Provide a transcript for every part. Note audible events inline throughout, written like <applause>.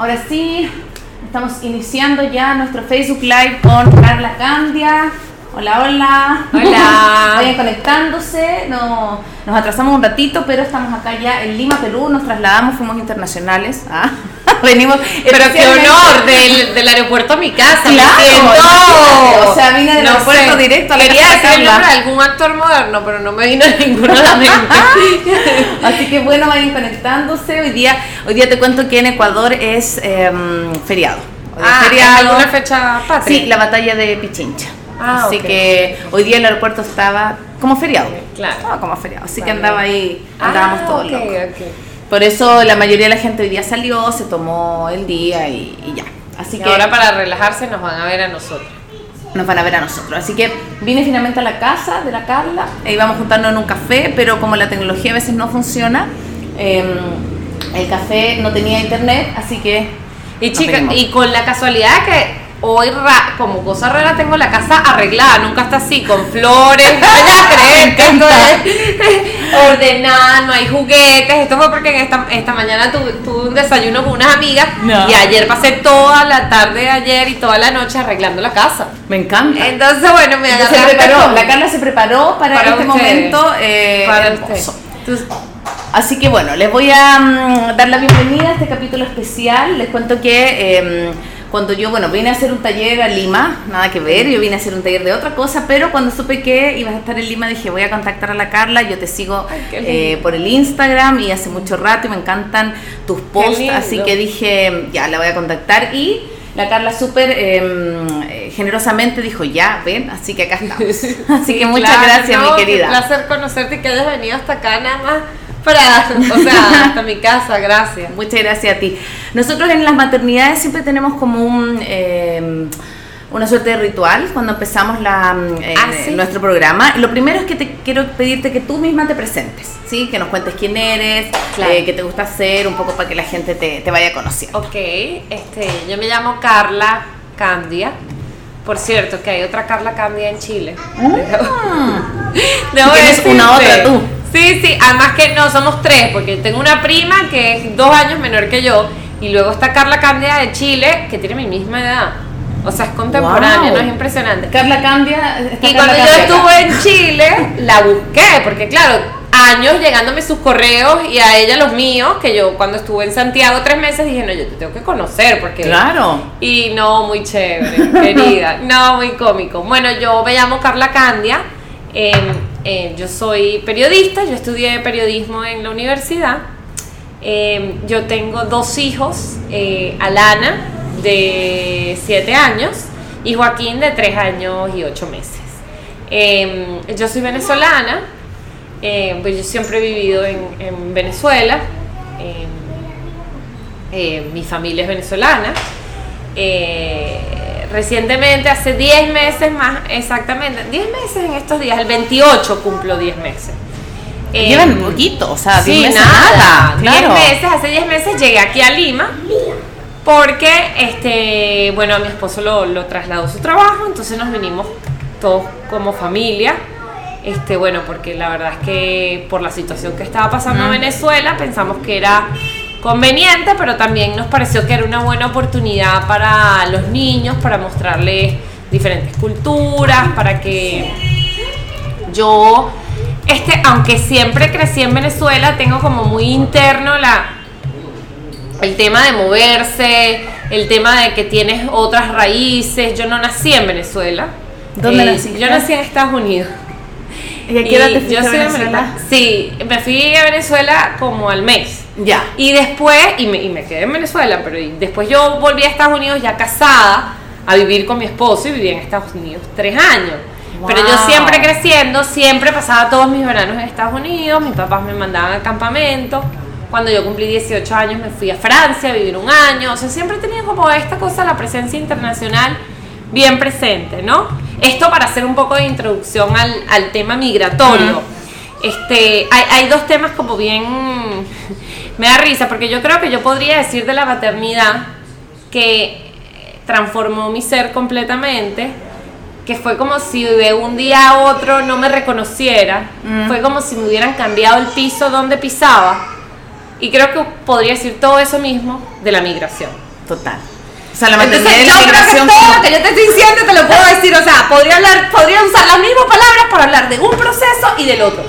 ahora sí, estamos iniciando ya nuestro Facebook Live con Carla Candia. Hola, hola. Hola. <laughs> Vayan conectándose. No, nos atrasamos un ratito, pero estamos acá ya en Lima, Perú. Nos trasladamos, fuimos internacionales. <laughs> Ah, Venimos. Pero qué honor, del, del aeropuerto a mi casa. Claro, o sea, vine del No aeropuerto sé, directo a la Quería de de algún actor moderno, pero no me vino <laughs> ninguno a la mente. Así que bueno, vayan conectándose. Hoy día, hoy día te cuento que en Ecuador es em, feriado. Hoy ah, feriado. ¿es alguna fecha patria? Sí, la batalla de Pichincha. Ah, Así que hoy día el aeropuerto estaba como feriado. Claro. Estaba como feriado. Así que andaba ahí, andábamos ah, todos ok, locos. ok. Por eso la mayoría de la gente hoy día salió, se tomó el día y, y ya. Así Y que ahora para relajarse nos van a ver a nosotros. nos van a ver a nosotros. Así que vine finalmente a la casa de la Carla e íbamos juntando en un café, pero como la tecnología a veces no funciona, em, el café no tenía internet, así que... Y chica, y con la casualidad de que hoy ra- como cosa rara tengo la casa arreglada, nunca está así, con flores, no <laughs> <laughs> ordenada, no hay juguetes, esto fue porque esta, esta mañana tuve, tuve un desayuno con unas amigas No. y ayer pasé toda la tarde de ayer y toda la noche arreglando la casa. Me encanta. Entonces bueno, me se preparó, con- la Carla se preparó para, para este ustedes. momento eh, para hermoso. usted. Entonces, Así que bueno, les voy a mm, dar la bienvenida a este capítulo especial. Les cuento que eh, cuando yo, bueno, vine a hacer un taller a Lima, nada que ver, yo vine a hacer un taller de otra cosa, pero cuando supe que ibas a estar en Lima dije, voy a contactar a la Carla, yo te sigo Ay, eh, por el Instagram y hace mucho rato y me encantan tus posts, así que dije, ya, la voy a contactar y... La Carla súper eh, eh, generosamente dijo, ya, ven, así que acá estamos. <laughs> Así Sí, que muchas claro, gracias, no, mi querida. placer conocerte y que hayas venido hasta acá nada más para, o sea, hasta mi casa, gracias. Muchas gracias a ti. Nosotros en las maternidades siempre tenemos como un eh, una suerte de ritual cuando empezamos la, eh, Ah, ¿sí? nuestro programa. Lo primero es que te quiero pedirte que tú misma te presentes, ¿sí? Que nos cuentes quién eres, Claro. eh, qué te gusta hacer, un poco para que la gente te, te vaya conociendo. Ok, este, yo me llamo Carla Candia. Por cierto, que hay otra Carla Candia en Chile. <laughs> Debo Tienes una decirte. otra tú. Sí, sí, además que no, somos tres, porque tengo una prima que es dos años menor que yo, y luego está Carla Candia de Chile, que tiene mi misma edad. O sea, es contemporánea, Wow. ¿no? Es impresionante. Carla está Y Carla cuando yo estuve en Chile, la busqué, porque claro, años llegándome sus correos y a ella los míos, que yo cuando estuve en Santiago tres meses dije, no, yo te tengo que conocer, porque... Claro. Y no, muy chévere, querida. No, muy cómico. Bueno, yo me llamo Carla Candia. eh, eh, yo soy periodista, yo estudié periodismo en la universidad. eh, yo tengo dos hijos, eh, Alana, de 7 años, y Joaquín, de 3 años y 8 meses. Yo soy venezolana, pues yo siempre he vivido en, en Venezuela. mi familia es venezolana. Recientemente, hace 10 meses más, exactamente, 10 meses en estos días, el 28 cumplo 10 meses. Eh, Llevan poquito, o sea, sí, diez meses nada, 10 claro. meses, hace 10 meses llegué aquí a Lima porque, este, bueno, a mi esposo lo, lo trasladó su trabajo, entonces nos vinimos todos como familia. Este, bueno, porque la verdad es que por la situación que estaba pasando en Venezuela pensamos que era conveniente, pero también nos pareció que era una buena oportunidad para los niños, para mostrarles diferentes culturas, para que yo, este, aunque siempre crecí en Venezuela, tengo como muy interno la, el tema de moverse, el tema de que tienes otras raíces. Yo no nací en Venezuela. ¿Dónde Eh, naciste? Yo nací en Estados Unidos. ¿Y a qué edad te fuiste a Venezuela? Sí, me fui a Venezuela como al mes. Ya. Y después, y me, y me quedé en Venezuela, pero después yo volví a Estados Unidos ya casada a vivir con mi esposo y viví en Estados Unidos tres años. Pero yo Wow. siempre creciendo, siempre pasaba todos mis veranos en Estados Unidos, mis papás me mandaban al campamento. Cuando yo cumplí 18 años me fui a Francia a vivir un año. O sea, siempre he tenido como esta cosa, la presencia internacional bien presente, ¿no? Esto para hacer un poco de introducción al, al tema migratorio. Este, hay, hay dos temas como bien... Me da risa, porque yo creo que yo podría decir de la maternidad que transformó mi ser completamente, que fue como si de un día a otro no me reconociera, fue como si me hubieran cambiado el piso donde pisaba, y creo que podría decir todo eso mismo de la migración. Total. O sea, la Entonces, yo creo que todo como- lo que yo te estoy diciendo te lo puedo decir, o sea, podría hablar, podría usar las mismas palabras para hablar de un proceso y del otro.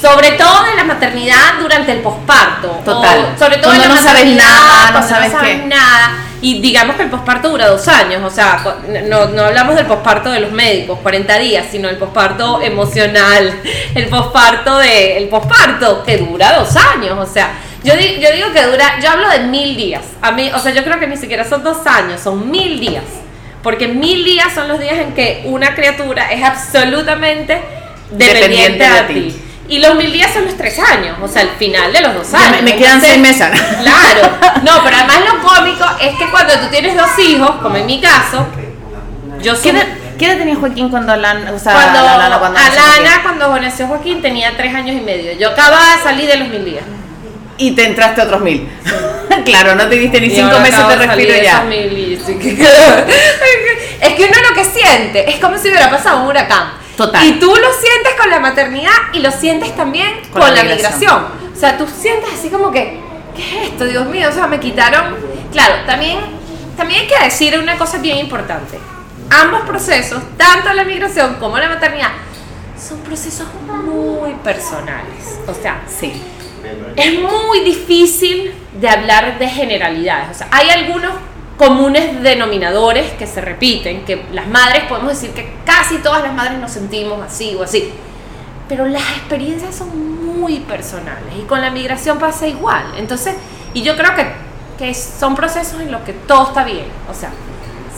Sobre todo de la maternidad durante el posparto. Total. O sobre todo Cuando en la no sabes nada, no cuando sabes qué. nada. Y digamos que el posparto dura dos años, o sea, no, no hablamos del posparto de los médicos, 40 días, sino el posparto emocional, <laughs> el posparto de, el posparto que dura dos años, o sea, yo, di- yo digo que dura, yo hablo de mil días, a mí, o sea, yo creo que ni siquiera son dos años, son mil días, porque mil días son los días en que una criatura es absolutamente dependiente, Dependiente de de ti. ti. Y los mil días son los tres años, o sea, el final de los dos años. me, me quedan Entonces, seis meses. <laughs> Claro, no, pero además lo cómico es que cuando tú tienes dos hijos, como en mi caso, yo ¿Qué soy. edad, qué edad tenía Joaquín cuando Alana, o sea, Cuando Alana, cuando nació Alana, cuando nació Joaquín, tenía tres años y medio. Yo acababa de salir de los mil días. Y te entraste otros mil. <laughs> claro, no te diste ni Y cinco meses de respiro de ya. mil <laughs> es que uno lo que siente es como si hubiera pasado un huracán. Total. Y tú lo sientes con la maternidad y lo sientes también Con con, la la, migración. migración. O sea, tú sientes así como que, ¿qué es esto? Dios mío, o sea, me quitaron. Claro, también, también hay que decir una cosa bien importante. Ambos procesos, tanto la migración como la maternidad, son procesos muy personales. O sea, Sí. Es muy difícil de hablar de generalidades. O sea, hay algunos comunes denominadores que se repiten, que las madres podemos decir que casi todas las madres nos sentimos así o así. Pero las experiencias son muy personales y con la migración pasa igual. Entonces, y yo creo que, que son procesos en los que todo está bien. O sea,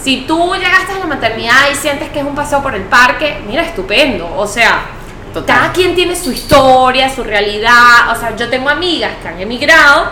si tú llegaste a la maternidad y sientes que es un paseo por el parque, mira, estupendo. O sea, Total. cada quien tiene su historia, su realidad. O sea, yo tengo amigas que han emigrado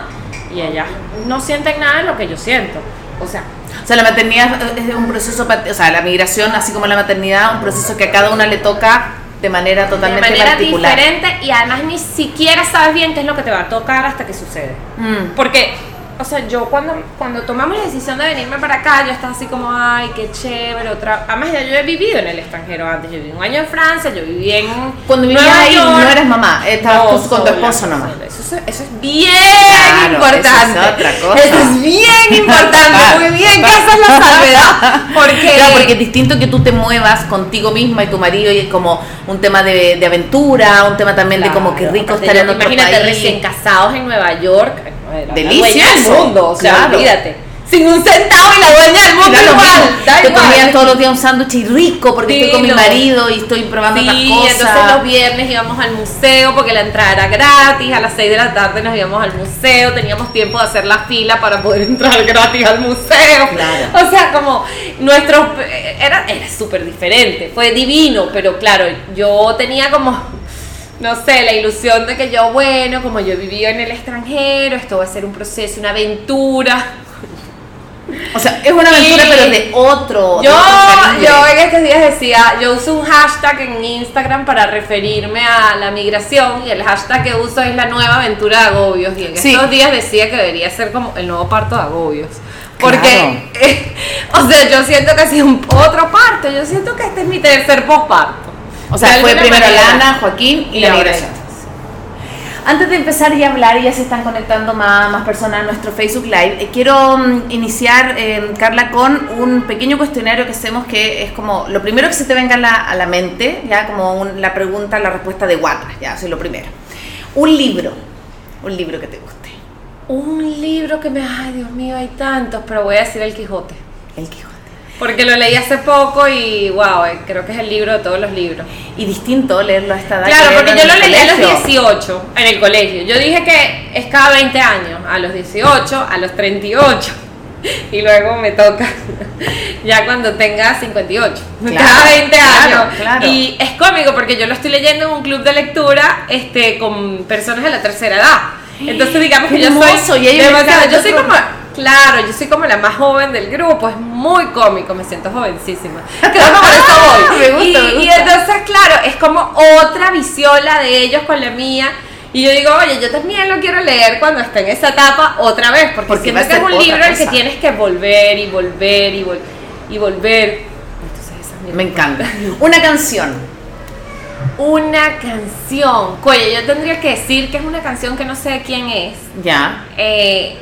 y ellas no sienten nada de lo que yo siento. O sea, O sea, la maternidad es un proceso, o sea, la migración, así como la maternidad, un proceso que a cada una le toca de manera de totalmente manera particular. diferente y además ni siquiera sabes bien qué es lo que te va a tocar hasta que sucede. Mm. Porque, o sea, yo cuando, cuando tomamos la decisión de venirme para acá, yo estaba así como, ay, qué chévere, otra... Además, ya yo he vivido en el extranjero antes, yo viví un año en Francia, yo viví en Cuando vivías ahí York. no eras mamá, estabas No, tú con tu esposo nomás. Eso, es- eso es bien Claro, importante. eso es otra cosa. Eso es bien importante, muy bien que esa es la salvedad. Porque, Claro, porque es distinto que tú te muevas contigo misma y tu marido y es como un tema de, de aventura, un tema también de como que rico estar en otro Imagínate país. recién casados en Nueva York. Era la Delicioso, dueña del mundo, o sea, claro. olvídate. Sin un centavo y la dueña del mundo lo igual. da Te comías todos los días un sándwich y rico porque estoy con mi marido y estoy probando Sí, otras cosas. entonces los viernes íbamos al museo porque la entrada era gratis, a las 6 de la tarde nos íbamos al museo, teníamos tiempo de hacer la fila para poder <laughs> entrar gratis al museo. Claro. O sea, como nuestro... Era, era súper diferente, fue divino, pero claro, yo tenía como, no sé, la ilusión de que yo, bueno, como yo vivía en el extranjero, esto va a ser un proceso, una aventura. O sea, es una aventura pero de otro. Yo, yo en estos días decía, yo uso un hashtag en Instagram para referirme a la migración y el hashtag que uso es la nueva aventura de agobios y en Sí. estos días decía que debería ser como el nuevo parto de agobios. Porque, <laughs> o sea, yo siento que ha sido un otro parto, yo siento que este es mi tercer posparto. O sea, fue primero manera. Lana, Joaquín y, Y la migración. Antes de empezar y hablar, y ya se están conectando más, más personas a nuestro Facebook Live, eh, quiero mm, iniciar, eh, Carla, con un pequeño cuestionario que hacemos que es como lo primero que se te venga a la, a la mente, ya como un- la pregunta, la respuesta de Guata, ya, eso es lo primero. Un libro, un libro que te guste. Un libro que me, ay Dios mío, hay tantos, pero voy a decir El Quijote. El Quijote. Porque lo leí hace poco y wow, eh, creo que es el libro de todos los libros. Y distinto leerlo a esta edad. Claro, que porque yo lo leí a los colegio. 18 en el colegio. Yo dije que es cada 20 años, a los 18, a los 38. <laughs> Y luego me toca <laughs> ya cuando tenga 58. <laughs> Claro, cada 20 claro, años. claro. Y es cómico porque yo lo estoy leyendo en un club de lectura este, con personas de la tercera edad. <gasps> Entonces digamos que yo soy yo soy como claro, yo soy como la más joven del grupo, es muy cómico, me siento jovencísima. Creo que por eso voy. <laughs> Me gusta, y, me y gusta. entonces, claro, es como otra visión la de ellos con la mía. Y yo digo, oye, yo también lo quiero leer cuando esté en esa etapa otra vez, porque, Porque siento que es un libro al que tienes que volver y volver y, vol- y volver. Entonces, esa Me encanta. Una canción. Una canción. Oye, yo tendría que decir que es una canción que no sé de quién es. Ya. Eh,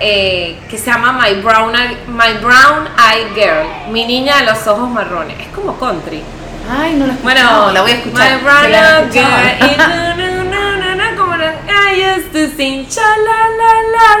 eh, que se llama My Brown, Eye- My Brown Eye Girl, mi niña de los ojos marrones. Es como country. Ay, no la he Bueno, la voy a escuchar. My brown eyed girl, <laughs> I used to sing, cha, la, la,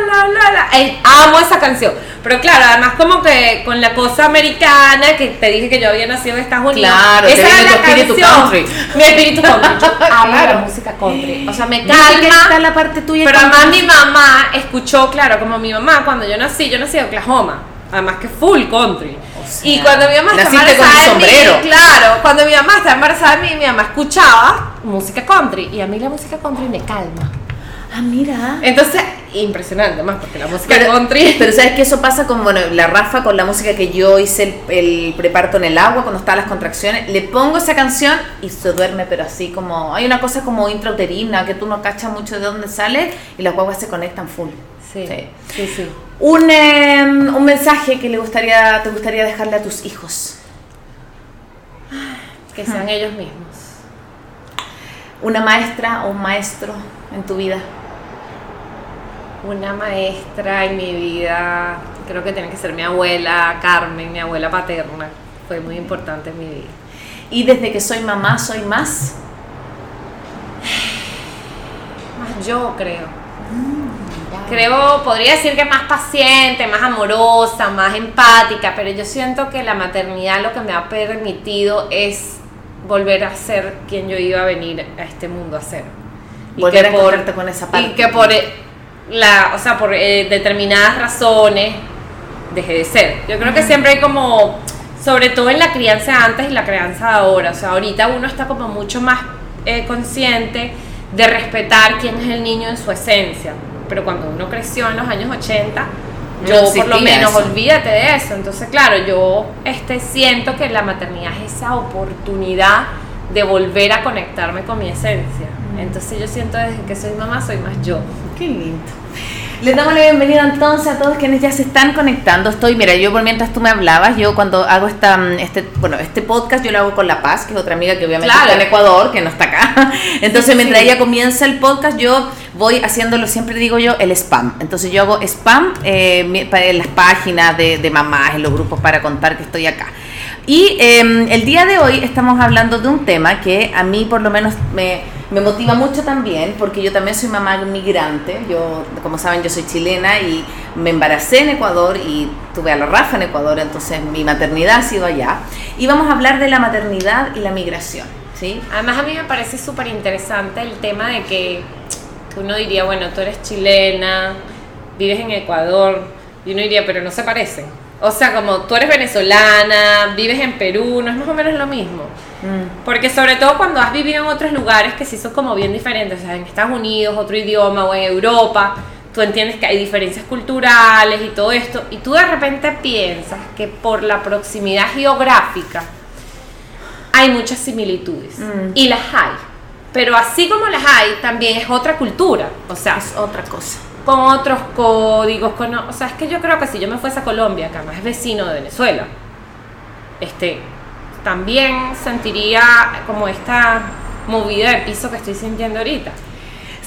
la, la, la, amo esa canción. Pero claro, además como que con la cosa americana, que te dije que yo había nacido en Estados Unidos. Claro, esa era la espíritu canción. country. Mi espíritu country. Yo <laughs> amo Claro. la música country. O sea, me que está calma. la parte tuya Pero además mi mamá escuchó, claro, como mi mamá, cuando yo nací, yo nací en Oklahoma. Además que full country. O sea, y cuando mi mamá estaba naciste con embarazada tu de mí, sombrero. claro, cuando mi mamá estaba embarazada de mí, mi mamá escuchaba música country. Y a mí la música country me calma. Ah, mira. Entonces, impresionante más, porque la música Pero, country. <laughs> pero sabes que eso pasa con bueno, la Rafa con la música que yo hice el, el preparto en el agua cuando estaban las contracciones. Le pongo esa canción y se duerme, pero así como. Hay una cosa como intrauterina que tú no cachas mucho de dónde sale y las guaguas se conectan full. Sí, Sí. sí, sí. Un, eh, un mensaje que le gustaría, te gustaría dejarle a tus hijos. Que sean ellos mismos. Una maestra o un maestro en tu vida. Una maestra en mi vida, creo que tiene que ser mi abuela Carmen, mi abuela paterna. Fue muy importante en mi vida. Y desde que soy mamá, soy más. Más yo creo. Creo, podría decir que más paciente, más amorosa, más empática, pero yo siento que la maternidad lo que me ha permitido es volver a ser quien yo iba a venir a este mundo a ser. Volver a encontrarte con esa parte. Y que por eh, la, o sea, por eh, determinadas razones dejé de ser. Yo creo que siempre hay como, sobre todo en la crianza antes y la crianza ahora, o sea, ahorita uno está como mucho más eh, consciente de respetar quién es el niño en su esencia. Pero cuando uno creció en los años 80, No yo por lo menos eso. olvídate de eso. Entonces, claro, yo este, siento que la maternidad es esa oportunidad de volver a conectarme con mi esencia. Entonces yo siento desde que soy mamá soy más yo. Qué lindo. Les damos la bienvenida entonces a todos quienes ya se están conectando. Estoy, mira, yo por mientras tú me hablabas, yo cuando hago esta, mm, este, bueno, este podcast yo lo hago con La Paz, que es otra amiga que obviamente Claro. está en Ecuador, que no está acá. <laughs> Entonces Sí, mientras sí. ella comienza el podcast, yo voy haciéndolo, siempre digo yo, el spam. Entonces yo hago spam eh, en las páginas de, de mamás, en los grupos para contar que estoy acá. Y eh, el día de hoy estamos hablando de un tema que a mí por lo menos me, me motiva mucho también, porque yo también soy mamá migrante. Yo, como saben, yo soy chilena y me embaracé en Ecuador y tuve a la Rafa en Ecuador, entonces mi maternidad ha sido allá. Y vamos a hablar de la maternidad y la migración. ¿sí? Además a mí me parece súper interesante el tema de que uno diría, bueno, tú eres chilena, vives en Ecuador, y uno diría, pero no se parecen. O sea, como tú eres venezolana, vives en Perú, no es más o menos lo mismo. Mm. Porque sobre todo cuando has vivido en otros lugares que sí son como bien diferentes, o sea, en Estados Unidos, otro idioma, o en Europa, tú entiendes que hay diferencias culturales y todo esto, y tú de repente piensas que por la proximidad geográfica hay muchas similitudes, Mm. y las hay. Pero así como las hay, también es otra cultura, o sea, Es otra cosa. Con otros códigos, con, o sea, es que yo creo que si yo me fuese a Colombia, que además es vecino de Venezuela, este, también sentiría como esta movida de piso que estoy sintiendo ahorita.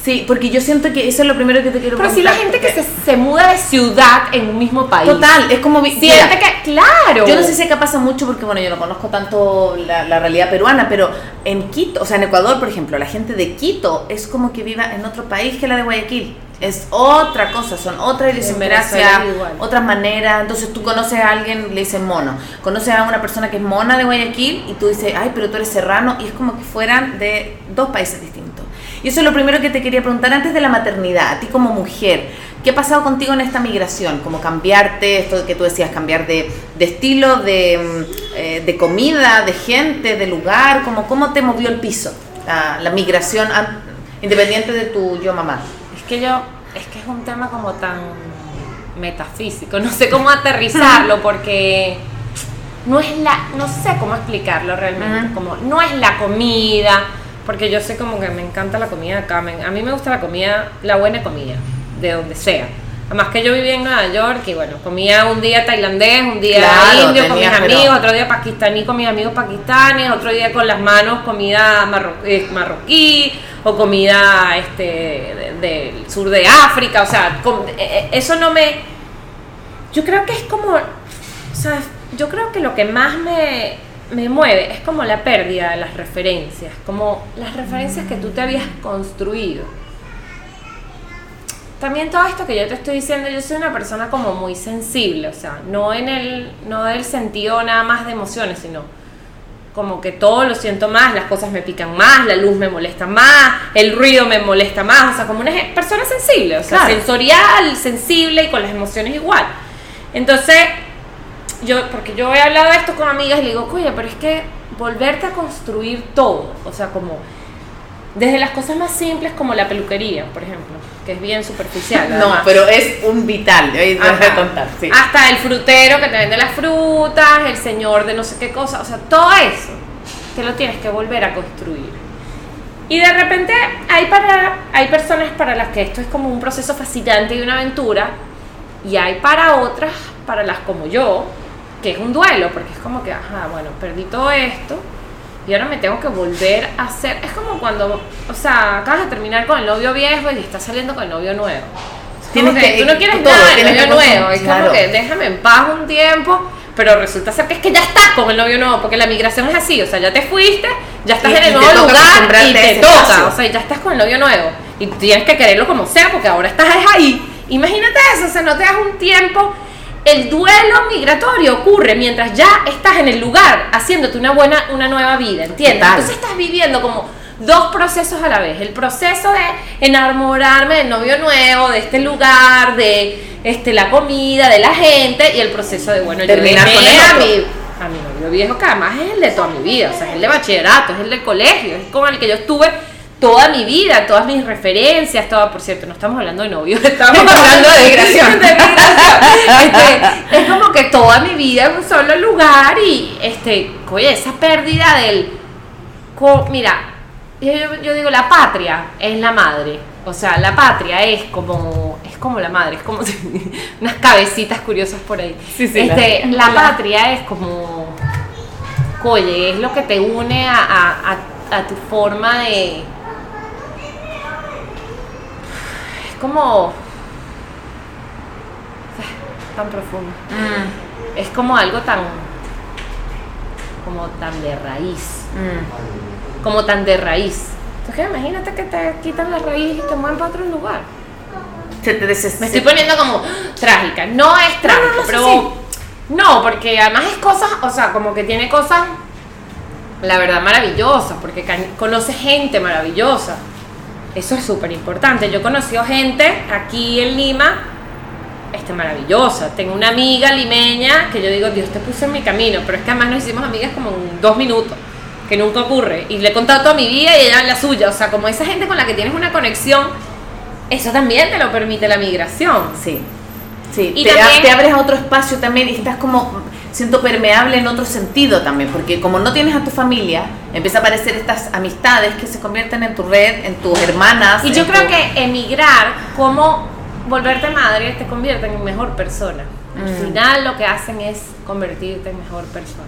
Sí, porque yo siento que eso es lo primero que te quiero Pero si la gente que se, se muda de ciudad en un mismo país. Total, es como... Siente mira, que, claro. Yo no sé si acá pasa mucho porque, bueno, yo no conozco tanto la, la realidad peruana, pero en Quito, o sea, en Ecuador, por ejemplo, la gente de Quito es como que viva en otro país que la de Guayaquil. Es otra cosa, son otra idiosincrasia, otras maneras. Entonces tú conoces a alguien, le dicen mono. Conoces a una persona que es mona de Guayaquil y tú dices, ay, pero tú eres serrano, y es como que fueran de dos países distintos. Y eso es lo primero que te quería preguntar antes de la maternidad, a ti como mujer. ¿Qué ha pasado contigo en esta migración? Como cambiarte, esto que tú decías, cambiar de, de estilo, de, mm, eh, de comida, de gente, de lugar, como cómo te movió el piso la, la migración independiente de tu yo mamá. Es que yo, es que es un tema como tan metafísico, no sé cómo aterrizarlo porque no es la, no sé cómo explicarlo realmente, como no es la comida, porque yo sé como que me encanta la comida acá, me- a mí me gusta la comida, la buena comida, de donde sea, Además que yo vivía en Nueva York y bueno, comía un día tailandés, un día Claro, indio con mis pero- amigos, otro día pakistaní con mis amigos pakistanes, otro día con las manos comida marro- eh, marroquí o comida este de- del sur de África, o sea, com- eh, eh, eso no me... Yo creo que es como, sea, yo creo que lo que más me, me mueve es como la pérdida de las referencias, como las referencias que tú te habías construido. También todo esto que yo te estoy diciendo, yo soy una persona como muy sensible, o sea, no en el, no del sentido nada más de emociones, sino como que todo lo siento más, las cosas me pican más, la luz me molesta más, el ruido me molesta más, o sea, como una persona sensible, o sea, Claro. sensorial, sensible y con las emociones igual. Entonces, yo, porque yo he hablado de esto con amigas y le digo, oye, pero es que volverte a construir todo, o sea, como desde las cosas más simples como la peluquería, por ejemplo, que es bien superficial. No, además. pero es un vital, ahí te voy a contar, sí. Hasta el frutero que te vende las frutas, el señor de no sé qué cosa, o sea, todo eso te lo tienes que volver a construir. Y de repente hay, para, hay personas para las que esto es como un proceso fascinante y una aventura, y hay para otras, para las como yo, que es un duelo, porque es como que, ajá, bueno, perdí todo esto. Y ahora me tengo que volver a hacer. Es como cuando, o sea, acabas de terminar con el novio viejo y estás saliendo con el novio nuevo. Es como Tienes que que- tú no quieres todo, nada del novio nuevo. Es como claro. que déjame en paz un tiempo, pero resulta ser que es que ya estás con el novio nuevo, porque la migración es así, o sea, ya te fuiste, ya estás Y- en el nuevo lugar y te toca, espacio. o sea, ya estás con el novio nuevo y tienes que quererlo como sea, porque ahora estás ahí. Imagínate eso, o sea, no te das un tiempo. El duelo migratorio ocurre mientras ya estás en el lugar haciéndote una buena, una nueva vida, ¿entiendes? Total. Entonces estás viviendo como dos procesos a la vez. El proceso de enamorarme del novio nuevo, de este lugar, de este, la comida, de la gente, y el proceso de, bueno, Terminar con el a mi, a mi novio viejo, que además es el de toda mi vida, o sea, es el de bachillerato, es el del colegio, es con el que yo estuve toda mi vida, todas mis referencias, toda, por cierto, no estamos hablando de novios, <laughs> estamos hablando de migración. <laughs> de migración. Este, es como que toda mi vida en un solo lugar y, este, oye, esa pérdida del, mira, yo, digo, la patria es la madre. O sea, la patria es como, es como la madre, es como <laughs> unas cabecitas curiosas por ahí. Sí, sí, Este, la- la, patria es como, oye, es lo que te une a, a- a- a tu forma de... Es como... tan profundo. Mm, Es como algo tan... como tan de raíz mm. como tan de raíz. Entonces imagínate que te quitan la raíz y te mueven para otro lugar. Se te deses- Me estoy poniendo como trágica. No es trágica, no, pero no, porque además es cosas, o sea, como que tiene cosas, la verdad, maravillosas, porque conoce gente maravillosa. Eso es súper importante. Yo he conocido gente aquí en Lima, este, maravillosa. Tengo una amiga limeña que yo digo, Dios te puso en mi camino, pero es que además nos hicimos amigas como en dos minutos, que nunca ocurre. Y le he contado toda mi vida y ella la suya. O sea, como esa gente con la que tienes una conexión, eso también te lo permite la migración. Sí, sí. Y te, también- te abres a otro espacio también y estás como, siento permeable en otro sentido también, porque como no tienes a tu familia, empieza a aparecer estas amistades que se convierten en tu red, en tus hermanas. Y yo creo tu- que emigrar, como volverte madre, te convierte en mejor persona. Al Mm. final lo que hacen es convertirte en mejor persona.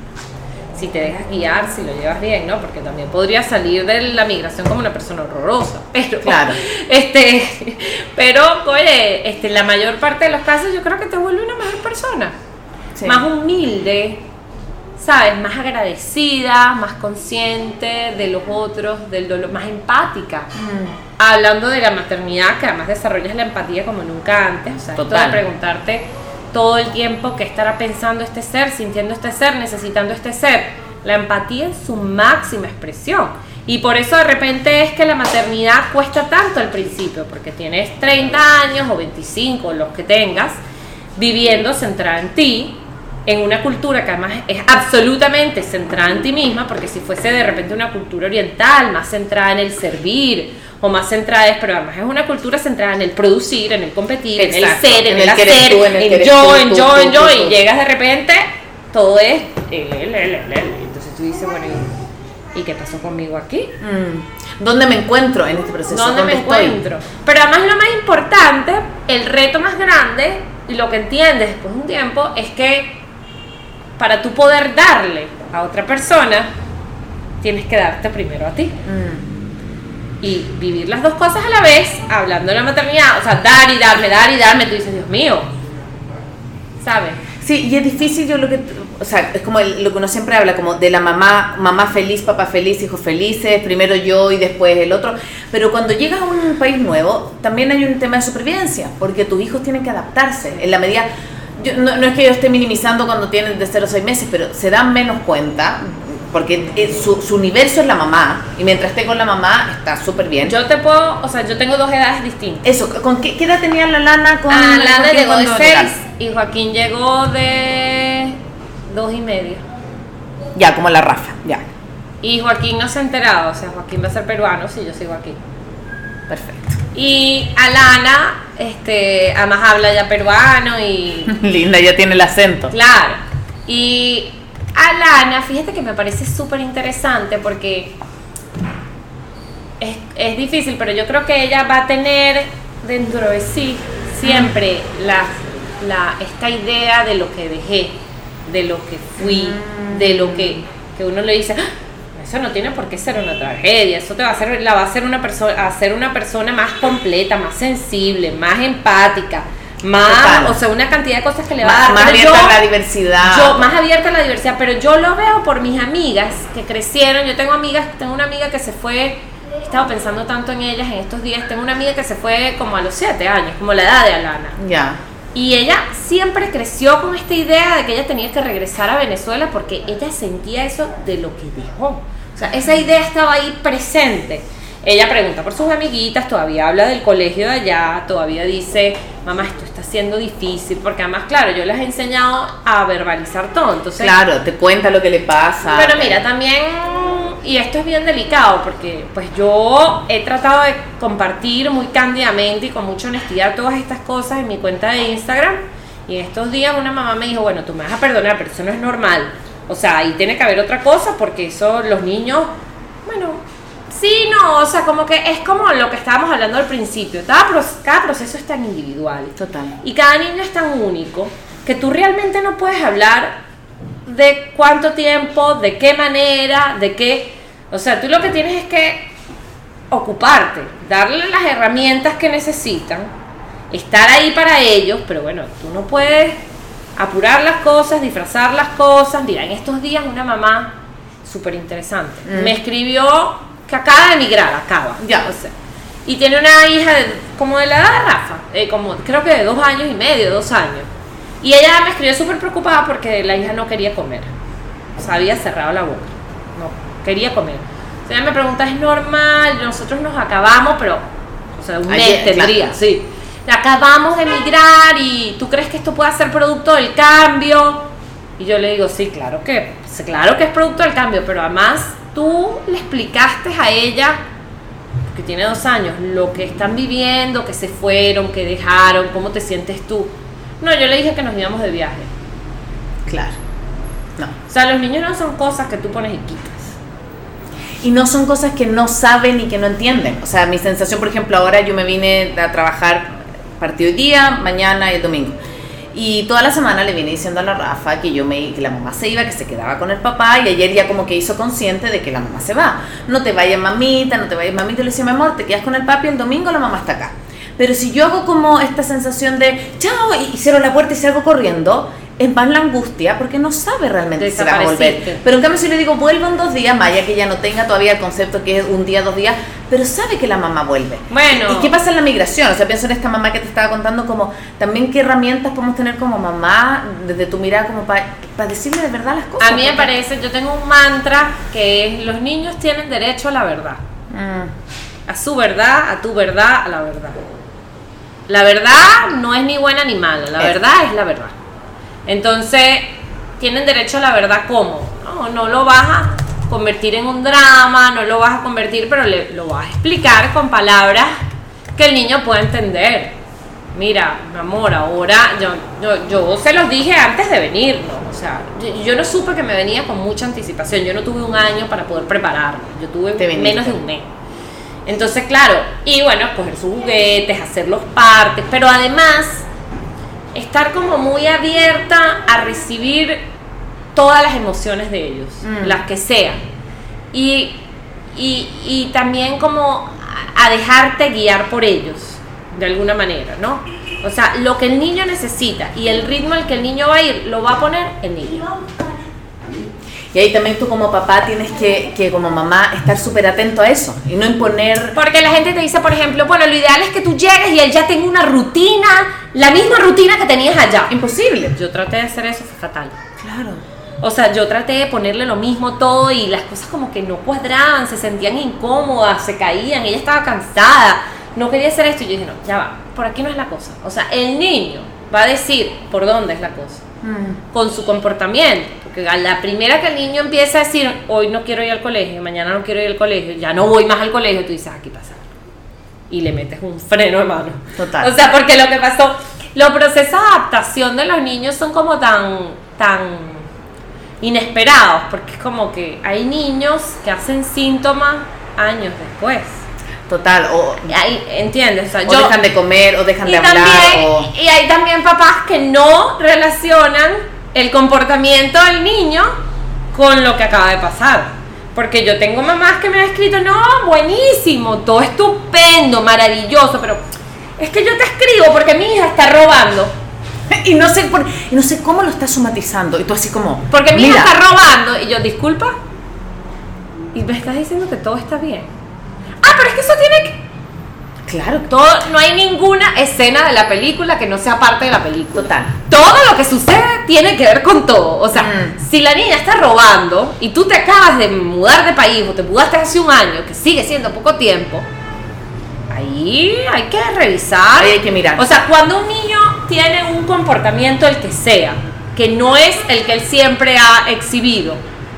Si te dejas guiar, si lo llevas bien, ¿no? Porque también podrías salir de la migración como una persona horrorosa. <laughs> Pero, Claro. este, pero, oye, este, la mayor parte de los casos yo creo que te vuelve una mejor persona. Sí. Más humilde, ¿sabes? Más agradecida, más consciente de los otros, del dolor, más empática Mm, hablando de la maternidad, que además desarrollas la empatía como nunca antes, o sea, esto Total. de preguntarte todo el tiempo qué estará pensando este ser, sintiendo este ser, necesitando este ser, la empatía en su máxima expresión. Y por eso de repente es que la maternidad cuesta tanto al principio, porque tienes 30 años o 25, los que tengas, viviendo centrada en ti, en una cultura que además es absolutamente centrada en ti misma, porque si fuese de repente una cultura oriental, más centrada en el servir, o más centrada es, pero además es una cultura centrada en el producir, en el competir, en el Exacto, ser, en, en el, el hacer, tú, en el en yo, tú, en yo, tú, en yo, y llegas de repente, todo es él, él, él. Entonces tú dices, bueno, ¿y, ¿y qué pasó conmigo aquí? mm. ¿Dónde me encuentro en este proceso? ¿Dónde me estoy? encuentro? Pero además lo más importante el reto más grande, y lo que entiendes después de un tiempo, es que para tú poder darle a otra persona, tienes que darte primero a ti. Mm. Y vivir las dos cosas a la vez, hablando de la maternidad, o sea, dar y darme, dar y darme, tú dices, Dios mío, ¿sabes? Sí, y es difícil, yo lo que, o sea, es como el- lo que uno siempre habla, como de la mamá, mamá feliz, papá feliz, hijos felices, primero yo y después el otro. Pero cuando llegas a un país nuevo, también hay un tema de supervivencia, porque tus hijos tienen que adaptarse. En la medida, yo, no, no es que yo esté minimizando cuando tienen de 0 a 6 meses, pero se dan menos cuenta, porque eh, su, su universo es la mamá, y mientras esté con la mamá está súper bien. Yo te puedo, o sea, yo tengo dos edades distintas. Eso, ¿con qué, qué edad tenía la lana? Con Ah, Lana Joaquín llegó de cuando seis llegaron? y Joaquín llegó de dos y medio. Ya, como la Rafa, ya, Y Joaquín no se ha enterado, o sea, Joaquín va a ser peruano si yo sigo aquí. Perfecto. Y Alana, este, además habla ya peruano y <laughs> Linda, ya tiene el acento. claro. Y Alana, fíjate que me parece súper interesante porque es, es difícil, pero yo creo que ella va a tener dentro de sí siempre la, la, esta idea de lo que dejé, de lo que fui, de lo que, que uno le dice, "Ah, eso no tiene por qué ser una tragedia, eso te va a hacer, la va a hacer una persona, hacer una persona más completa, más sensible, más empática, más, Total. o sea, una cantidad de cosas que le va a dar. más abierta yo- a la diversidad. yo más abierta a la diversidad, pero yo lo veo por mis amigas que crecieron. Yo tengo amigas, tengo una amiga que se fue, he estado pensando tanto en ellas en estos días. Tengo una amiga que se fue como a los 7 años, como la edad de Alana. Ya. Y ella siempre creció con esta idea de que ella tenía que regresar a Venezuela porque ella sentía eso de lo que dejó. O sea, esa idea estaba ahí presente. Ella pregunta por sus amiguitas, todavía habla del colegio de allá, todavía dice, mamá, esto está siendo difícil, porque además, claro, yo les he enseñado a verbalizar todo. Entonces, Claro, te cuenta lo que le pasa. pero mira, también, y esto es bien delicado, porque pues yo he tratado de compartir muy cándidamente y con mucha honestidad todas estas cosas en mi cuenta de Instagram. Y en estos días una mamá me dijo, bueno, tú me vas a perdonar, pero eso no es normal. O sea, ahí tiene que haber otra cosa, porque eso los niños, bueno, sí, no, o sea, como que es como lo que estábamos hablando al principio. Cada, cada proceso es tan individual. Total. Y cada niño es tan único que tú realmente no puedes hablar de cuánto tiempo, de qué manera, de qué... O sea, tú lo que tienes es que ocuparte, darle las herramientas que necesitan, estar ahí para ellos, pero bueno, tú no puedes apurar las cosas, disfrazar las cosas. Mira, en estos días una mamá súper interesante Mm. me escribió que acaba de emigrar, acaba. Ya. O sea, y tiene una hija de- como de la edad de Rafa, eh, como creo que de dos años y medio, dos años. Y ella me escribió súper preocupada porque la hija no quería comer. O sea, había cerrado la boca. No, quería comer. O sea, ella me pregunta, ¿es normal? Nosotros nos acabamos, pero, o sea, un mes tendría, claro. sí. Acabamos de emigrar y tú crees que esto puede ser producto del cambio. Y yo le digo, sí, claro que, claro que es producto del cambio, pero además tú le explicaste a ella que tiene dos años, lo que están viviendo, que se fueron, que dejaron, cómo te sientes tú. No, yo le dije que nos íbamos de viaje. Claro. No. O sea, los niños no son cosas que tú pones y quitas. Y no son cosas que no saben y que no entienden. O sea, mi sensación, por ejemplo, ahora yo me vine a trabajar partido hoy día, mañana y el domingo. Y toda la semana le vine diciendo a la Rafa que yo me que la mamá se iba, que se quedaba con el papá y ayer ya como que hizo consciente de que la mamá se va. No te vayas mamita, no te vayas mamita. Le decía, mi amor, te quedas con el papi el domingo, la mamá está acá. Pero si yo hago como esta sensación de chao y cierro la puerta y salgo corriendo, es más la angustia porque no sabe realmente si se va a volver. Pero en cambio si le digo vuelve en dos días, Maya que ya no tenga todavía el concepto que es un día, dos días, pero sabe que la mamá vuelve. Bueno. ¿Y qué pasa en la migración? O sea, pienso en esta mamá que te estaba contando como también qué herramientas podemos tener como mamá desde tu mirada como para decirle de verdad las cosas. A mí me parece, yo tengo un mantra que es los niños tienen derecho a la verdad. Mm, A su verdad, a tu verdad, a la verdad. La verdad no es ni buena ni mala, la verdad es la verdad. Entonces, tienen derecho a la verdad cómo? No, no lo vas a convertir en un drama, no lo vas a convertir, pero le- lo vas a explicar con palabras que el niño pueda entender. Mira, mi amor, ahora yo, yo, yo se los dije antes de venir, ¿no? O sea, yo, yo no supe que me venía con mucha anticipación. Yo no tuve un año para poder prepararme. Yo tuve menos de un mes. Entonces, claro, y bueno, coger sus juguetes, hacer los partes, pero además estar como muy abierta a recibir todas las emociones de ellos, Mm. las que sean. Y, y, y también como a dejarte guiar por ellos, de alguna manera, ¿no? O sea, lo que el niño necesita y el ritmo al que el niño va a ir, lo va a poner el niño. Y ahí también tú como papá tienes que, que como mamá, estar súper atento a eso y no imponer... Porque la gente te dice, por ejemplo, bueno, lo ideal es que tú llegues y él ya tenga una rutina, la misma rutina que tenías allá. Imposible. Yo traté de hacer eso, fue fatal. Claro. O sea, yo traté de ponerle lo mismo todo y las cosas como que no cuadraban, se sentían incómodas, se caían, ella estaba cansada, no quería hacer esto y yo dije, no, ya va, por aquí no es la cosa. O sea, el niño va a decir por dónde es la cosa, Mm. con su comportamiento. Porque a la primera que el niño empieza a decir, hoy no quiero ir al colegio, mañana no quiero ir al colegio, ya no voy más al colegio, tú dices, "Ah, aquí pasa algo". Y le metes un freno de mano. Total. O sea, porque lo que pasó, los procesos de adaptación de los niños son como tan, tan inesperados, porque es como que hay niños que hacen síntomas años después. Total. O, ahí, ¿Entiendes? O sea, o dejan de comer, o dejan de hablar, también, o... y hay también papás que no relacionan el comportamiento del niño con lo que acaba de pasar. Porque yo tengo mamás que me han escrito, no, buenísimo, todo estupendo, maravilloso, pero es que yo te escribo porque mi hija está robando. <laughs> Y no sé por, y no sé cómo lo está somatizando. Y tú así como... Porque mi hija está robando. Y yo, disculpa. Y me estás diciendo que todo está bien. Pero es que eso tiene que... Claro, Todo, no hay ninguna escena de la película que no sea parte de la película. total. todo lo que sucede tiene que ver con todo. O sea, Mm. si la niña está robando y tú te acabas de mudar de país o te mudaste hace un año, que sigue siendo poco tiempo, ahí hay que revisar. Ahí hay que mirar. O sea, cuando un niño tiene un comportamiento, el que sea, que no es el que él siempre ha exhibido,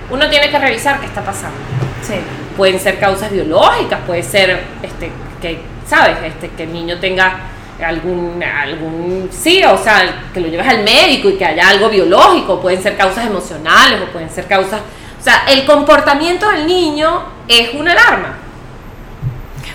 uno tiene que revisar qué está pasando Sí. Pueden ser causas biológicas, puede ser este que sabes, este que el niño tenga algún algún sí, o sea, que lo lleves al médico y que haya algo biológico, pueden ser causas emocionales o pueden ser causas, o sea, el comportamiento del niño es una alarma.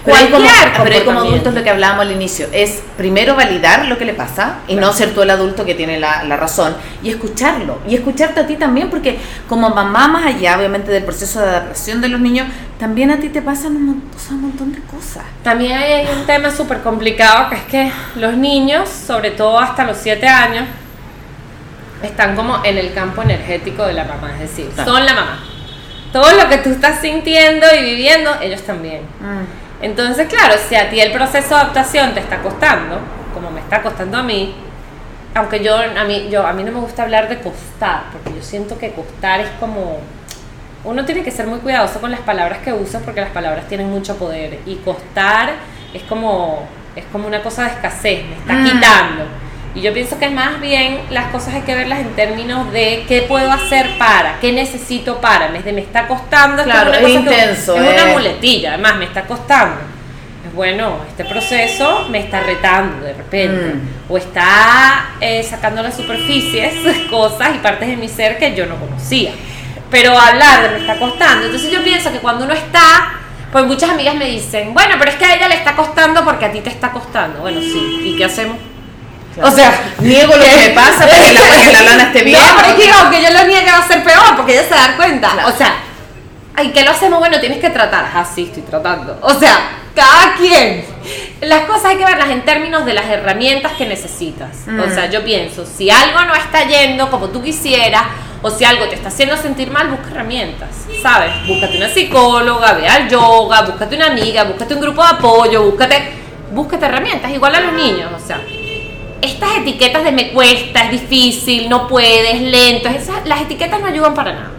Pero ahí como, Cualquier pero ahí como adultos lo que hablábamos al inicio es primero validar lo que le pasa y no ser tú el adulto que tiene la, la razón y escucharlo y escucharte a ti también porque como mamá más allá obviamente del proceso de adaptación de los niños también a ti te pasan un, o sea, un montón de cosas También hay un tema súper complicado que es que los niños, sobre todo hasta los 7 años, están como en el campo energético de la mamá, es decir, Claro. son la mamá. Todo lo que tú estás sintiendo y viviendo, ellos también. Entonces, claro, si a ti el proceso de adaptación te está costando, como me está costando a mí, aunque yo a mí yo a mí no me gusta hablar de costar, porque yo siento que costar es como uno tiene que ser muy cuidadoso con las palabras que usa porque las palabras tienen mucho poder y costar es como es como una cosa de escasez, me está Mm. quitando. Y yo pienso que más bien las cosas hay que verlas en términos de qué puedo hacer para, qué necesito para, en vez de me está costando, Claro, una es cosa que- intenso, es una eh. muletilla, además me está costando. Es bueno, este proceso me está retando de repente, Mm. o está eh, sacando a las superficies cosas y partes de mi ser que yo no conocía. Pero hablar de me está costando. Entonces yo pienso que cuando uno está, pues muchas amigas me dicen, bueno, pero es que a ella le está costando porque a ti te está costando. Bueno, sí, ¿y qué hacemos? Claro. O sea, niego lo que me pasa para que la, para que la lana esté bien No, pero es que aunque yo lo niegue va a ser peor porque ella se va a dar cuenta. Claro. O sea, ¿y qué lo hacemos? Bueno, tienes que tratar. Ah, sí, estoy tratando. O sea, cada quien. Las cosas hay que verlas en términos de las herramientas que necesitas. O Mm. sea, yo pienso, si algo no está yendo como tú quisieras, o si algo te está haciendo sentir mal, busca herramientas, ¿sabes? Búscate una psicóloga, ve al yoga, búscate una amiga, búscate un grupo de apoyo, búscate, búscate herramientas, igual a los niños, o sea, etiquetas de me cuesta, es difícil, no puedes, lento, esas, las etiquetas no ayudan para nada.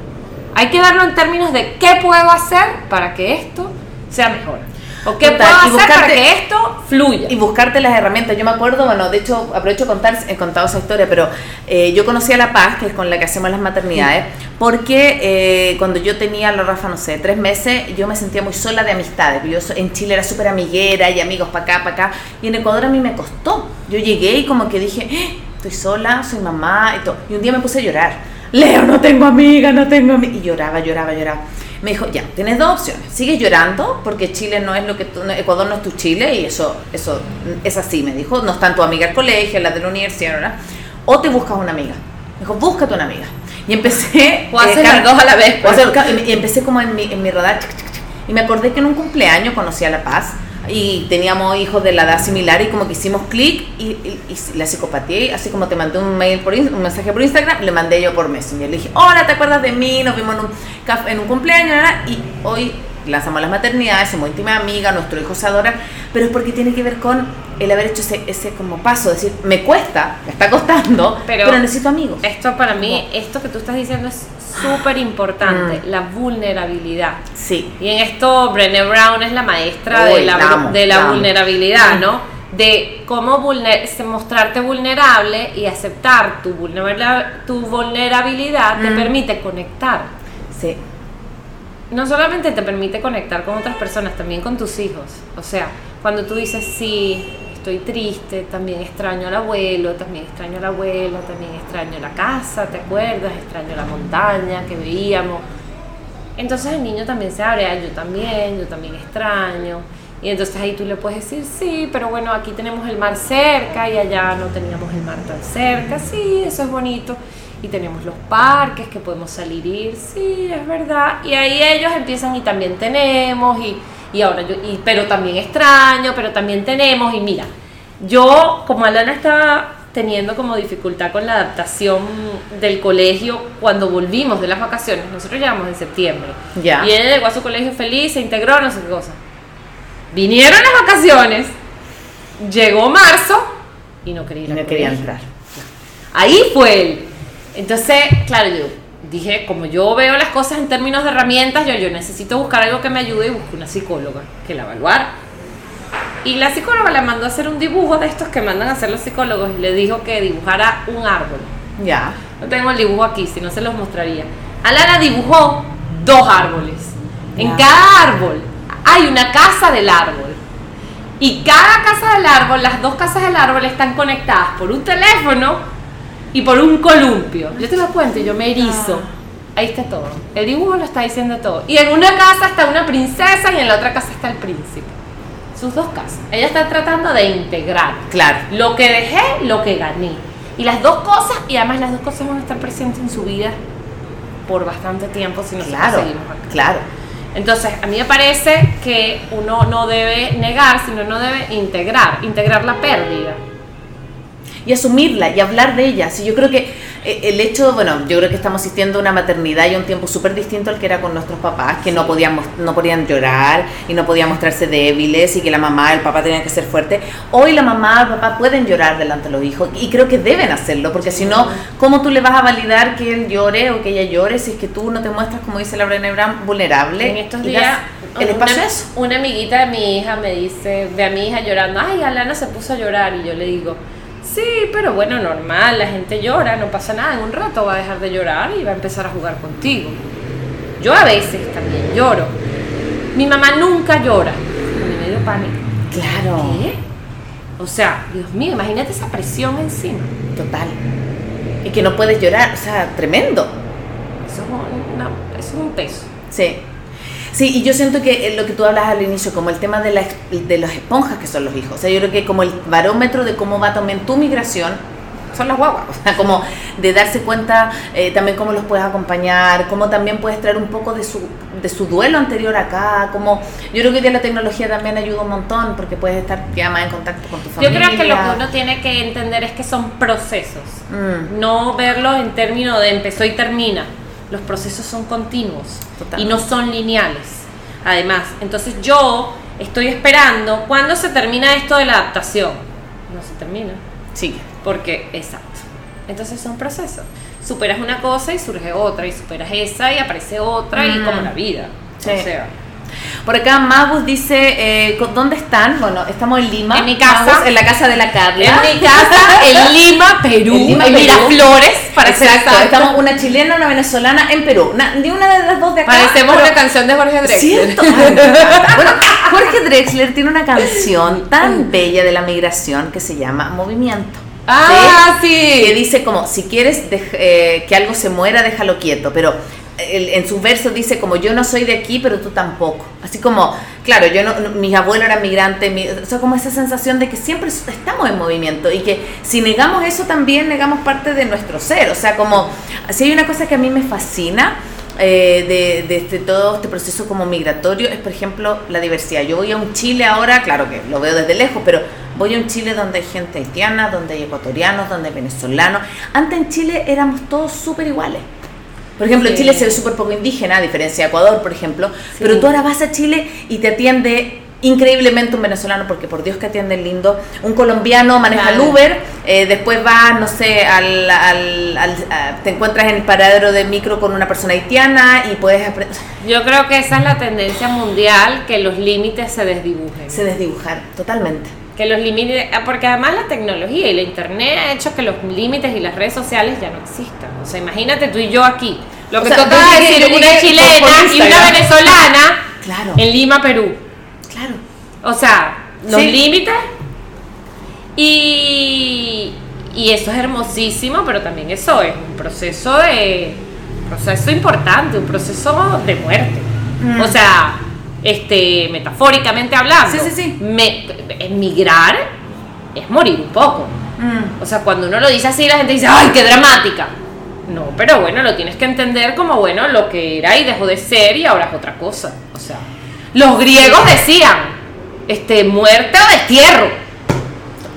Hay que verlo en términos de qué puedo hacer para que esto sea mejor. O qué puedo y hacer para buscarte- que esto fluya. y buscarte las herramientas. Yo me acuerdo, bueno, de hecho aprovecho de contar, he contado esa historia, pero eh, yo conocí a La Paz, que es con la que hacemos las maternidades, porque eh, cuando yo tenía la Rafa, no sé, tres meses, yo me sentía muy sola de amistades. Yo en Chile era súper amiguera y amigos para acá, para acá, y en Ecuador a mí me costó. Yo llegué y como que dije, "Eh, estoy sola, soy mamá y todo. Y un día me puse a llorar. Leo, no tengo amiga, no tengo amiga. Y lloraba, lloraba, lloraba. Me dijo, ya, tienes dos opciones. Sigues llorando porque Chile no es lo que tú, Ecuador no es tu Chile y eso, eso es así, me dijo. No están tu amiga al colegio, la de la universidad, ¿verdad? O te buscas una amiga. Me dijo, búscate una amiga. Y empecé... <laughs> O haces eh, las dos a la vez, o pues. hacer- y empecé como en mi, en mi rodar. Y me acordé que en un cumpleaños conocí a La Paz y teníamos hijos de la edad similar y como que hicimos clic y, y, la psicopatía, así como te mandé un mail por un mensaje por Instagram, le mandé yo por Messenger. Le dije, hola, ¿te acuerdas de mí? Nos vimos en un, en un cumpleaños y hoy lanzamos las maternidades, somos íntima amiga, nuestro hijo se adora, pero es porque tiene que ver con el haber hecho ese, ese como paso, decir, me cuesta, me está costando, pero, Pero necesito amigos. Esto para mí, esto que tú estás diciendo es súper importante, Mm. la vulnerabilidad. Sí, Y en esto Brené Brown es la maestra Uy, de la, la amo, de la la amo. vulnerabilidad, ¿no? De cómo vulner- mostrarte vulnerable y aceptar tu, vulnerabilidad, tu vulnerabilidad te Mm. permite conectar. sí. No solamente te permite conectar con otras personas, también con tus hijos. O sea, cuando tú dices, sí, estoy triste, también extraño al abuelo, también extraño a la abuela, también extraño la casa, ¿te acuerdas? Extraño la montaña que veíamos. Entonces el niño también se abre, "Ah, yo también, yo también extraño. Y entonces ahí tú le puedes decir, sí, pero bueno, aquí tenemos el mar cerca y allá no teníamos el mar tan cerca, sí, eso es bonito. Y tenemos los parques que podemos salir y ir, sí, es verdad. Y ahí ellos empiezan y también tenemos, y, y ahora yo, y, pero también extraño, pero también tenemos. Y mira, yo como Alana estaba teniendo como dificultad con la adaptación del colegio cuando volvimos de las vacaciones, nosotros llegamos en septiembre. Ya. Y ella llegó a su colegio feliz, se integró, no sé qué cosa. Vinieron las vacaciones, llegó marzo y no quería ir no quería entrar. Ahí fue él. Entonces, claro, yo dije, como yo veo las cosas en términos de herramientas, yo, yo necesito buscar algo que me ayude y busqué una psicóloga que la evaluara. Y la psicóloga le mandó a hacer un dibujo de estos que mandan a hacer los psicólogos y le dijo que dibujara un árbol. Ya. No tengo el dibujo aquí, si no se los mostraría. Alana dibujó dos árboles. En cada árbol hay una casa del árbol. Y cada casa del árbol, las dos casas del árbol están conectadas por un teléfono y por un columpio. Yo te lo cuento y yo me erizo. Ahí está todo. El dibujo lo está diciendo todo. Y en una casa está una princesa y en la otra casa está el príncipe. Sus dos casas. Ella está tratando de integrar. Claro. Lo que dejé, lo que gané. Y las dos cosas, y además las dos cosas van a estar presentes en su vida por bastante tiempo si nosotros Claro. seguimos acá. Claro. Entonces, a mí me parece que uno no debe negar, sino uno debe integrar, integrar la pérdida. Y asumirla y hablar de ella. Sí, yo creo que eh, el hecho, bueno, yo creo que estamos asistiendo a una maternidad y a un tiempo súper distinto al que era con nuestros papás, que no podían, mos- no podían llorar y no podían mostrarse débiles y que la mamá, el papá tenían que ser fuertes. Hoy la mamá, el papá pueden llorar delante de los hijos y creo que deben hacerlo, porque si no, ¿cómo tú le vas a validar que él llore o que ella llore si es que tú no te muestras, como dice la Brené Brown, vulnerable? En estos y días, el una, una amiguita de mi hija me dice, ve a mi hija llorando, ay, Alana se puso a llorar. Y yo le digo, sí, pero bueno, normal, la gente llora, no pasa nada, en un rato va a dejar de llorar y va a empezar a jugar contigo. Yo a veces también lloro. Mi mamá nunca llora. Me dio pánico. Claro, ¿Qué? O sea, Dios mío, imagínate esa presión encima. total. Y que no puedes llorar, o sea, tremendo. Eso es, una- eso es un peso. Sí. Sí, y yo siento que eh, lo que tú hablas al inicio, como el tema de, la, de las esponjas que son los hijos, o sea, yo creo que como el barómetro de cómo va también tu migración, son las guaguas, <laughs> o sea, como de darse cuenta eh, también cómo los puedes acompañar, cómo también puedes traer un poco de su, de su duelo anterior acá, como yo creo que hoy día la tecnología también ayuda un montón porque puedes estar ya más en contacto con tu Yo familia. creo que lo que uno tiene que entender es que son procesos. Mm, No verlo en términos de empezó y termina. Los procesos son continuos Total. y no son lineales. Además, entonces yo estoy esperando cuándo se termina esto de la adaptación. No se termina. sí, Porque, exacto. Entonces son procesos. Superas una cosa y surge otra, y superas esa y aparece otra, y Mm. como la vida. Sí. O sea, Por acá Magus dice, eh, ¿dónde están? Bueno, estamos en Lima. En mi casa. En la casa de la Carla. en mi casa, en <laughs> Lima, Perú, En Lima, en. Miraflores, para ser Exacto, exacto. estamos una chilena, una venezolana en Perú. Na- ni una de las dos de acá. Parecemos pero- una canción de Jorge Drexler. Bueno, Jorge Drexler tiene una canción tan bella de la migración que se llama Movimiento. Ah, Que sí. dice como, si quieres eh, que algo se muera, déjalo quieto. Pero en sus versos dice como yo no soy de aquí, pero tú tampoco. Así como, claro, yo no, mis abuelos eran migrantes, o sea, como esa sensación de que siempre estamos en movimiento y que si negamos eso también negamos parte de nuestro ser. O sea, como, si hay una cosa que a mí me fascina, eh, de, de este, todo este proceso como migratorio es, por ejemplo, la diversidad. Yo voy a un Chile ahora, claro que lo veo desde lejos, pero voy a un Chile donde hay gente haitiana, donde hay ecuatorianos, donde hay venezolanos. Antes en Chile éramos todos súper iguales. Por ejemplo, en Chile se ve súper poco indígena, a diferencia de Ecuador, por ejemplo. Pero tú ahora vas a Chile y te atiende increíblemente un venezolano, porque por Dios que atiende lindo, un colombiano maneja el Uber, eh, después vas, no sé, al, al, te encuentras en el paradero de micro con una persona haitiana y puedes aprender. <laughs> Yo creo que esa es la tendencia mundial, que los límites se desdibujen. Se desdibujar, totalmente. Que los límites, ah, porque además la tecnología y la internet ha hecho que los límites y las redes sociales ya no existan. O sea, imagínate tú y yo aquí. Lo que toca decir una chilena y una venezolana claro. en Lima, Perú. Claro. O sea, los límites. Y, y eso es hermosísimo, pero también eso es un proceso de. proceso importante, un proceso de muerte. Mm. O sea, este, metafóricamente hablando. Sí, sí, sí. emigrar es morir un poco. Mm. O sea, cuando uno lo dice así, la gente dice, ¡ay, qué dramática! No, pero bueno, lo tienes que entender como, bueno, lo que era y dejó de ser y ahora es otra cosa. O sea, los griegos decían, este, muerte o destierro.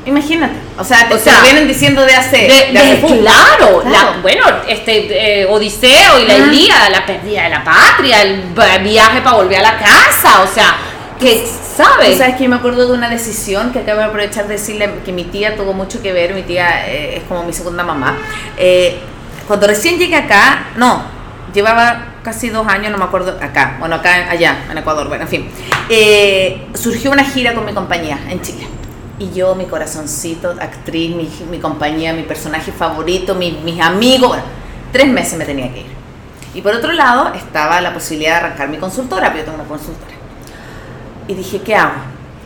Imagínate, o sea, te, vienen diciendo de hace, de, claro, bueno, este eh, Odiseo y la Ilíada, la pérdida de la patria, el viaje para volver a la casa, o sea, que sabes. ¿Sabes que me acuerdo de una decisión que acabo de aprovechar de decirle que mi tía tuvo mucho que ver, mi tía eh, es como mi segunda mamá. Eh, cuando recién llegué acá, no, llevaba casi dos años, no me acuerdo, acá, bueno, acá, allá, en Ecuador, bueno, en fin. Eh, surgió una gira con mi compañía en Chile. Y yo, mi corazoncito, actriz, mi, compañía, mi personaje favorito, mis amigos, tres meses me tenía que ir. Y por otro lado, estaba la posibilidad de arrancar mi consultora, pero yo tengo una consultora. Y dije, ¿qué hago?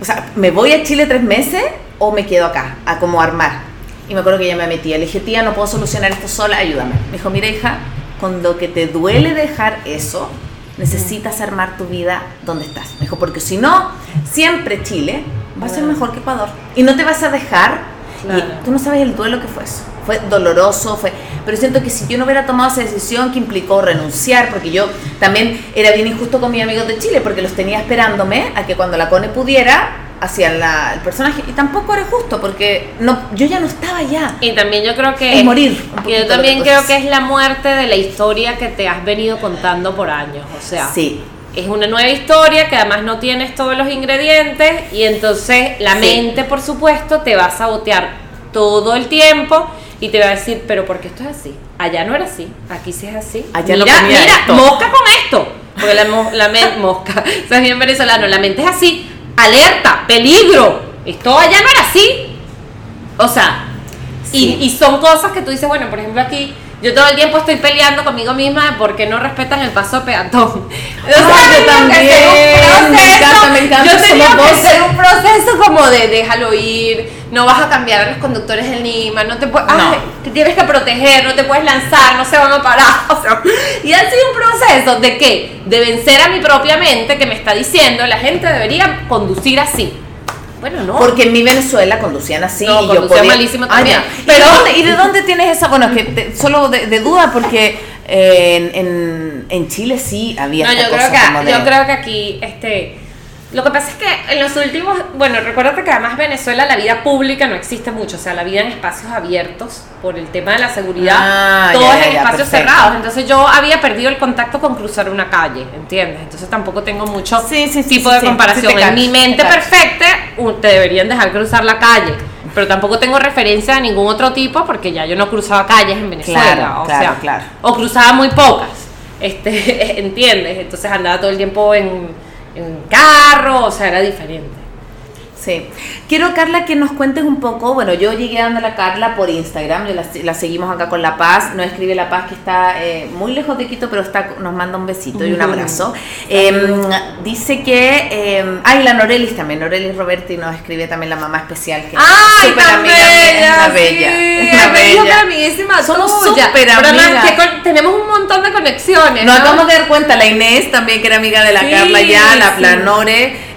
O sea, ¿me voy a Chile tres meses o me quedo acá a como armar? Y me acuerdo que ella me metía, le dije, tía, no puedo solucionar esto sola, ayúdame. Me dijo, mira hija, con lo que te duele dejar eso, necesitas armar tu vida donde estás. Me dijo, porque si no, siempre Chile va a ser mejor que Ecuador. Y no te vas a dejar. Y tú no sabes el duelo que fue eso. Fue doloroso, fue... Pero siento que si yo no hubiera tomado esa decisión que implicó renunciar, porque yo también era bien injusto con mis amigos de Chile, porque los tenía esperándome a que cuando la CONE pudiera, hacia el personaje. Y tampoco era justo porque no yo ya no estaba ya y también yo creo que es morir yo también creo que es la muerte de la historia que te has venido contando por años o sea. Sí es una nueva historia que además no tienes todos los ingredientes y entonces la mente por supuesto te va a sabotear todo el tiempo y te va a decir pero ¿por qué esto es así? allá no era así aquí sí es así allá mira, no mira mosca con esto. Porque la, la <laughs> mosca, <laughs> o bien venezolano, la mente es así, alerta, peligro. Esto allá no era así. O sea, y, son cosas que tú dices, bueno, por ejemplo aquí, yo todo el tiempo estoy peleando conmigo misma de por qué no respetan el paso peatón. <laughs> O sea, yo también. me encanta, me encanta. Yo tenía que hacer un proceso como de déjalo ir, no vas a cambiar a los conductores en Lima, no te puedes, te tienes que proteger, no te puedes lanzar, no se van a parar. <laughs> O sea, y ha sido un proceso de qué? De vencer a mi propia mente que me está diciendo la gente debería conducir así. Bueno, no. Porque en mi Venezuela conducían así no, y yo podía... malísimo ah, también. Pero, ¿y de dónde tienes esa? Bueno, que solo de, duda, porque eh, en, en, Chile sí había. No, yo creo, que, yo creo que aquí, este lo que pasa es que en los últimos, bueno, recuérdate que además Venezuela la vida pública no existe mucho, o sea, la vida en espacios abiertos por el tema de la seguridad, ah, todo es en espacios cerrados. Entonces yo había perdido el contacto con cruzar una calle, ¿entiendes? Entonces tampoco tengo mucho tipo de comparación. en mi mente perfecta te deberían dejar cruzar la calle, pero tampoco tengo referencia a ningún otro tipo porque ya yo no cruzaba calles en Venezuela, o sea, claro. o cruzaba muy pocas, <laughs> este, ¿entiendes? Entonces andaba todo el tiempo en en carro, o sea, era diferente. Sí. Quiero, Carla, que nos cuentes un poco. Bueno, yo llegué a a Carla por Instagram, la, seguimos acá con La Paz. Nos escribe La Paz que está eh, muy lejos de Quito, pero está, nos manda un besito y un abrazo. Em, dice que. Eh, ay, la Norelis también. Norelis Roberti nos escribe también la mamá especial. Que ¡Ay, tan bella! Es bella. es una bella. íntima Somos súper amigas. que con- tenemos un montón de conexiones. Nos ¿no? acabamos de dar cuenta, la Inés también, que era amiga de la Sí, Carla ya, la, sí.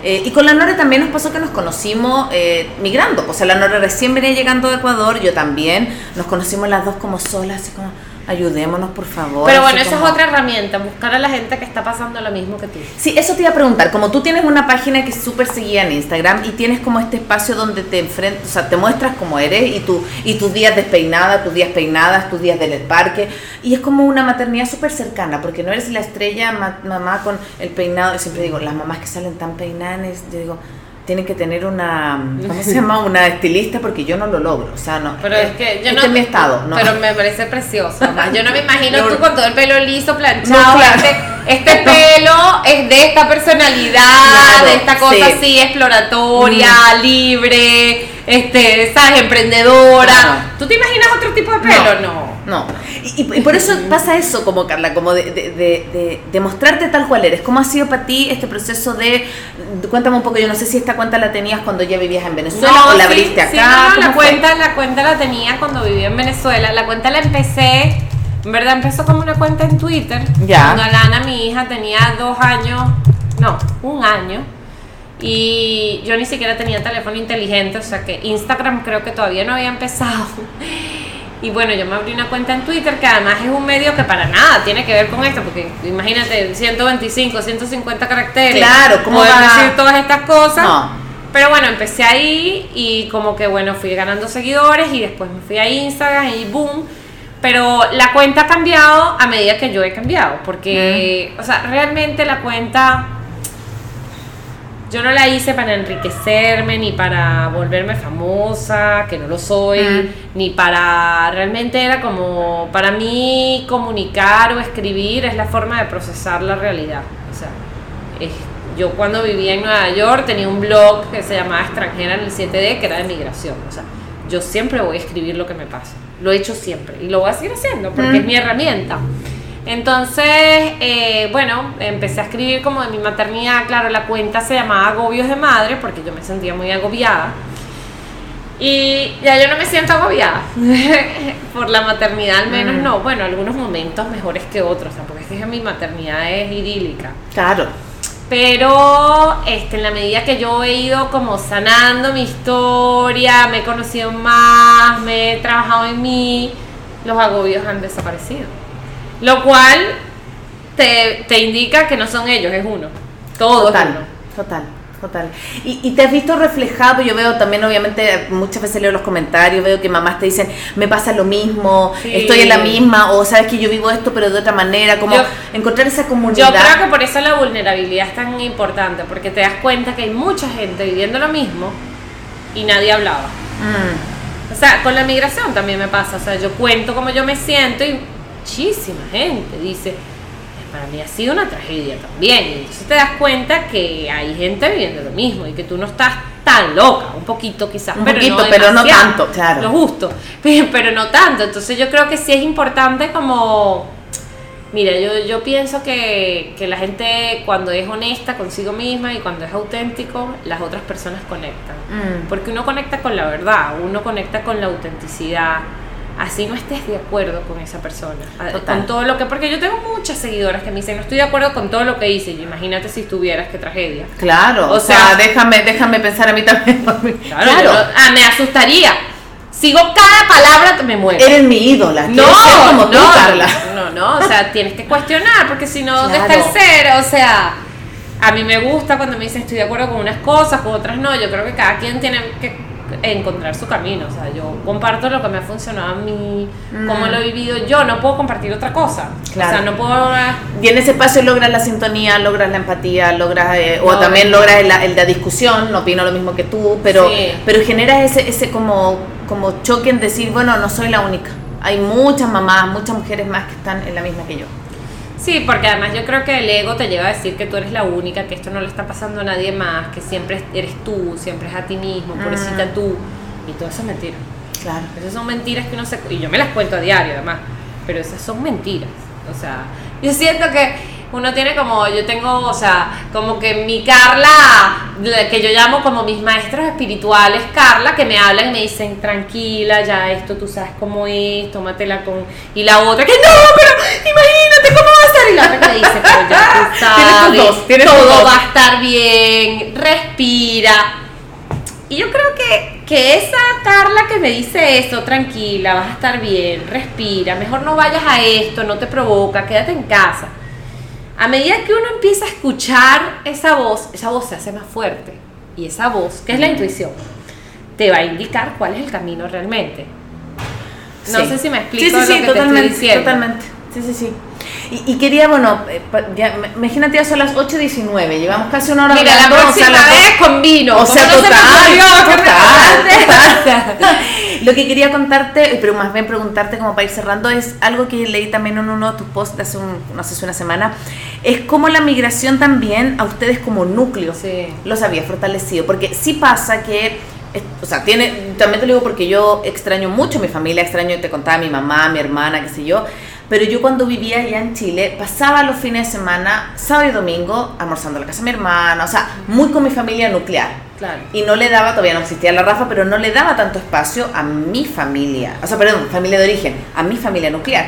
Eh, y con la Nore también nos pasó que nos conocimos eh, migrando. O sea, la Nore recién venía llegando de Ecuador, yo también. Nos conocimos las dos como solas, así como, ayudémonos, por favor. Pero bueno, esa es otra herramienta, buscar a la gente que está pasando lo mismo que tú. Sí, eso te iba a preguntar. Como tú tienes una página que es súper seguida en Instagram y tienes como este espacio donde te enfrentas, o sea, te muestras como eres y, tu, y tus días despeinadas, tus días peinadas, tus días en el parque. Y es como una maternidad súper cercana, porque no eres la estrella ma- mamá con el peinado. Siempre digo, las mamás que salen tan peinadas, yo digo, tienen que tener una, <laughs> ¿cómo se llama? Una estilista porque yo no lo logro. O sea, no. Pero es que yo este no. es mi estado, ¿no? Pero me parece precioso. <laughs> Yo no me imagino No. tú con todo el pelo liso, planchado. No, claro. este, este <laughs> pelo es de esta personalidad, Claro, de esta cosa sí. así, exploratoria, libre, este, ¿sabes? Emprendedora. ¿Tú te imaginas otro tipo de pelo? No. No, y, y- y por eso pasa eso, como Carla, como de, de, de, de- de mostrarte tal cual eres. ¿Cómo ha sido para ti este proceso de, cuéntame un poco, yo no sé si esta cuenta la tenías cuando ya vivías en Venezuela o la sí, abriste acá. sí, no, no, ¿cómo la fue? cuenta, la cuenta la tenía cuando vivía en Venezuela. La cuenta la empecé, en verdad empezó como una cuenta en Twitter. Ya. Cuando Alana, mi hija, tenía dos años, no, un año. Y yo ni siquiera tenía teléfono inteligente, o sea que Instagram creo que todavía no había empezado. Y bueno, yo me abrí una cuenta en Twitter que además es un medio que para nada tiene que ver con esto, porque imagínate, 125, 150 caracteres. Claro, ¿cómo poder va? decir todas estas cosas. No. Pero bueno, empecé ahí y como que bueno, fui ganando seguidores y después me fui a Instagram y boom. Pero la cuenta ha cambiado a medida que yo he cambiado, porque, o sea, realmente la cuenta yo no la hice para enriquecerme, ni para volverme famosa, que no lo soy, Mm. ni para, realmente era como, para mí comunicar o escribir es la forma de procesar la realidad. O sea, es- yo cuando vivía en Nueva York tenía un blog que se llamaba Extranjera en el 7D, que era de migración. O sea, yo siempre voy a escribir lo que me pasa. Lo he hecho siempre y lo voy a seguir haciendo porque Mm. es mi herramienta. Entonces, eh, bueno, empecé a escribir como de mi maternidad. Claro, la cuenta se llamaba Agobios de Madre porque yo me sentía muy agobiada. Y ya yo no me siento agobiada <laughs> por la maternidad, al menos Mm. no. Bueno, algunos momentos mejores que otros, tampoco es que mi maternidad es idílica. Claro. Pero este, en la medida que yo he ido como sanando mi historia, me he conocido más, me he trabajado en mí, los agobios han desaparecido. Lo cual te, te indica que no son ellos, es uno. Todo es Total, uno. total, total. Y, y te has visto reflejado, yo veo también, obviamente, muchas veces leo los comentarios, veo que mamás te dicen, me pasa lo mismo, Sí. estoy en la misma, o sabes que yo vivo esto, pero de otra manera, como Yo- encontrar esa Yo comunidad. creo que por eso la vulnerabilidad es tan importante, porque te das cuenta que hay mucha gente viviendo lo mismo y nadie hablaba. Mm, O sea, con la migración también me pasa. O sea, yo cuento cómo yo me siento y muchísima gente dice, para mí ha sido una tragedia también. Y entonces te das cuenta que hay gente viviendo lo mismo y que tú no estás tan loca, un poquito quizás, Un pero, poquito, no, pero no tanto, claro. Lo justo, <laughs> pero, pero no tanto. Entonces yo creo que sí es importante como... Mira, yo, yo pienso que, que la gente cuando es honesta consigo misma y cuando es auténtico, las otras personas conectan. mm. Porque uno conecta con la verdad, uno conecta con la autenticidad. Así no estés de acuerdo con esa persona. Total. Con todo lo que. Porque yo tengo muchas seguidoras que me dicen, no estoy de acuerdo con todo lo que hice. Y imagínate si estuvieras, qué tragedia. Claro, O sea, sea- déjame, déjame pensar a mí también. <laughs> Claro, yo no- ah, me asustaría. Sigo cada palabra, me muero. eres mi ídola, No, ser como tú, no, Carla. no, no, o sea, tienes que cuestionar, porque si no, ¿dónde está Claro. el ser? O sea, a mí me gusta cuando me dicen estoy de acuerdo con unas cosas, con otras no. Yo creo que cada quien tiene que encontrar su camino. O sea, yo comparto lo que me ha funcionado a mí, cómo Mm. lo he vivido yo, no puedo compartir otra cosa. Claro. O sea, no puedo. Y en ese espacio logras la sintonía, logras la empatía, logras eh, o No, también no. logras el, el de discusión, no opino lo mismo que tú, pero Sí. pero generas ese ese como como choque en decir, bueno, no soy la única. Hay muchas mamás, muchas mujeres más que están en la misma que yo. Sí, porque además yo creo que el ego te lleva a decir que tú eres la única, que esto no le está pasando a nadie más, que siempre eres tú, siempre es a ti mismo, pobrecita Mm. tú. Y todo eso es mentira. Claro. Esas son mentiras que uno se... Y yo me las cuento a diario además, pero esas son mentiras. O sea, yo siento que uno tiene como, yo tengo, o sea, como que mi Carla, la que yo llamo como mis maestros espirituales, Carla, que me hablan y me dicen, tranquila, ya esto tú sabes cómo es, tómatela con... Y la otra que, no, pero imagínate cómo va a estar. Y la otra que me dice, pero ya tú <laughs> sabes, dos, tienes todo va a estar bien, respira. Y yo creo que, que esa Carla que me dice esto, tranquila, vas a estar bien, respira, mejor no vayas a esto, no te provoca, quédate en casa. A medida que uno empieza a escuchar esa voz, esa voz se hace más fuerte. Y esa voz, que es la intuición, te va a indicar cuál es el camino realmente. No Sí. sé si me explico Sí, sí, lo te totalmente, estoy diciendo. Totalmente. Sí, sí, sí. Y, y quería, bueno, eh, ya, imagínate, ya son las 8.19, llevamos casi una hora Mira, la próxima vez con vino. O sea, ¿Cómo no se me total, total. <laughs> Lo que quería contarte, eh, pero más bien preguntarte como para ir cerrando, es algo que leí también en uno de tus posts hace un, no sé una semana, es cómo la migración también a ustedes como núcleo Sí. los había fortalecido, porque sí pasa que, o sea, tiene, también te lo digo porque yo extraño mucho a mi familia, extraño, te contaba, a mi mamá, mi hermana, qué sé yo, pero yo cuando vivía allá en Chile, pasaba los fines de semana, sábado y domingo, almorzando en la casa de mi hermana, o sea, muy con mi familia nuclear. Claro. Y no le daba, todavía no existía la Rafa, pero no le daba tanto espacio a mi familia, o sea, perdón, familia de origen, a mi familia nuclear.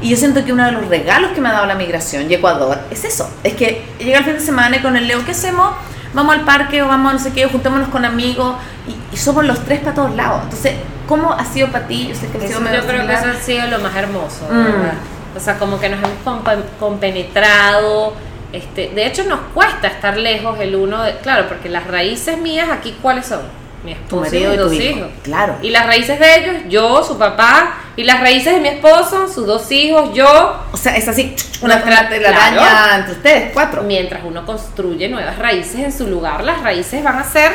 Y yo siento que uno de los regalos que me ha dado la migración y Ecuador es eso, es que llega el fin de semana y con el Leo, ¿qué hacemos? Vamos al parque o vamos a no sé qué, juntémonos con amigos y, y somos los tres para todos lados. Entonces, ¿cómo ha sido para ti? Yo sé que Eso yo creo que eso ha sido lo más hermoso, Mm. ¿verdad? O sea, como que nos hemos compenetrado. Este, de hecho, nos cuesta estar lejos el uno de. Claro, porque las raíces mías aquí, ¿cuáles son? Mi esposo y mis dos hijo. hijos. Claro. Y las raíces de ellos, yo, su papá. Y las raíces de mi esposo, sus dos hijos, yo. O sea, es así, una telaraña claro. entre ustedes, cuatro. Mientras uno construye nuevas raíces en su lugar, las raíces van a ser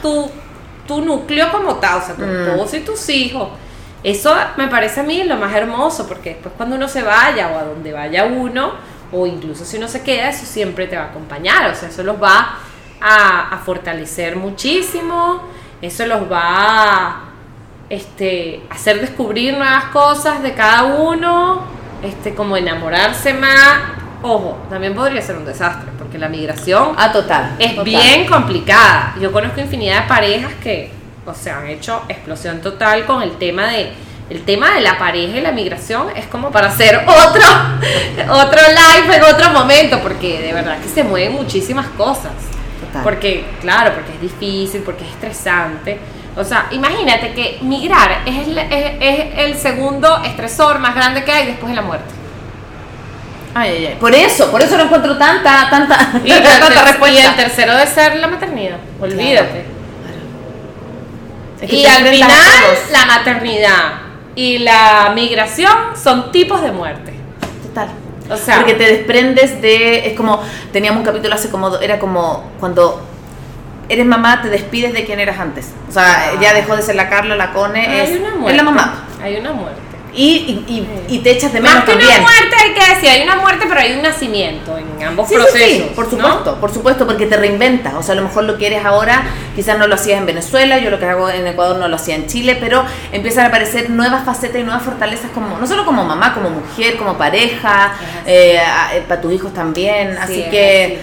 tu, tu núcleo como tal, o sea, tu Mm. esposo y tus hijos. Eso me parece a mí lo más hermoso, porque después cuando uno se vaya o a donde vaya uno, o incluso si uno se queda, eso siempre te va a acompañar, o sea, eso los va a, a fortalecer muchísimo, eso los va a este, hacer descubrir nuevas cosas de cada uno, este, como enamorarse más. Ojo, también podría ser un desastre, porque la migración Ah, total. es total. bien complicada. Yo conozco infinidad de parejas que, o sea, han hecho explosión total con el tema de el tema de la pareja y la migración es como para hacer otro <laughs> otro live en otro momento porque de verdad que se mueven muchísimas cosas. Total. Porque claro, porque es difícil, porque es estresante. O sea, imagínate que migrar es el, es, es el segundo estresor más grande que hay después de la muerte. Ay, ay, ay. Por eso, por eso no encuentro tanta, tanta, Y, <laughs> tanta ter- y respuesta. el tercero de ser la maternidad. Olvídate. Es que Y al final, la maternidad y la migración son tipos de muerte. Total. O sea, Porque te desprendes de. Es como. Teníamos un capítulo hace como. Era como cuando eres mamá, te despides de quien eras antes. O sea, Ah. ya dejó de ser la Carla, la Cone. hay Es, una es la mamá. Hay una muerte. Y, y, y, te echas de menos Más que también. una muerte hay que decir, hay una muerte, pero hay un nacimiento en ambos Sí, procesos. sí, por ¿no? supuesto, por supuesto, porque te reinventas. O sea, a lo mejor lo que eres ahora, quizás no lo hacías en Venezuela, yo lo que hago en Ecuador no lo hacía en Chile, pero empiezan a aparecer nuevas facetas y nuevas fortalezas, como no solo como mamá, como mujer, como pareja, eh, eh, para tus hijos también. Sí, así que.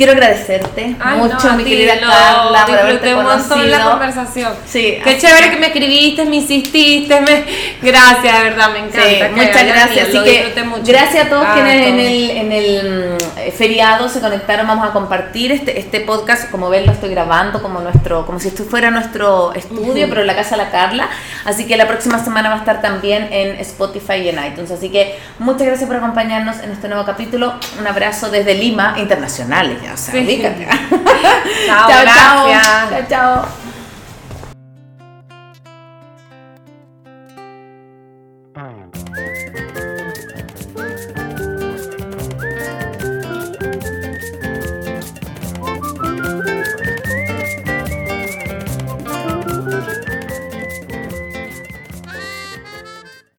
Quiero agradecerte Ay, mucho, no, mi querida lo Carla, por haberte un montón la conversación. Sí, Qué chévere que me escribiste, me insististe, me... gracias, de verdad, me encanta. Sí, muchas gracias. Así que mucho. gracias a todos Ah, quienes en el, en el mm, feriado se conectaron. Vamos a compartir este, este podcast. Como ven, lo estoy grabando como nuestro, como si esto fuera nuestro estudio, pero en la casa de la Carla. Así que la próxima semana va a estar también en Spotify y en iTunes. Así que muchas gracias por acompañarnos en este nuevo capítulo. Un abrazo desde Lima, internacionales ya. O sea, Sí. <laughs> Chao, chao, chao. chao.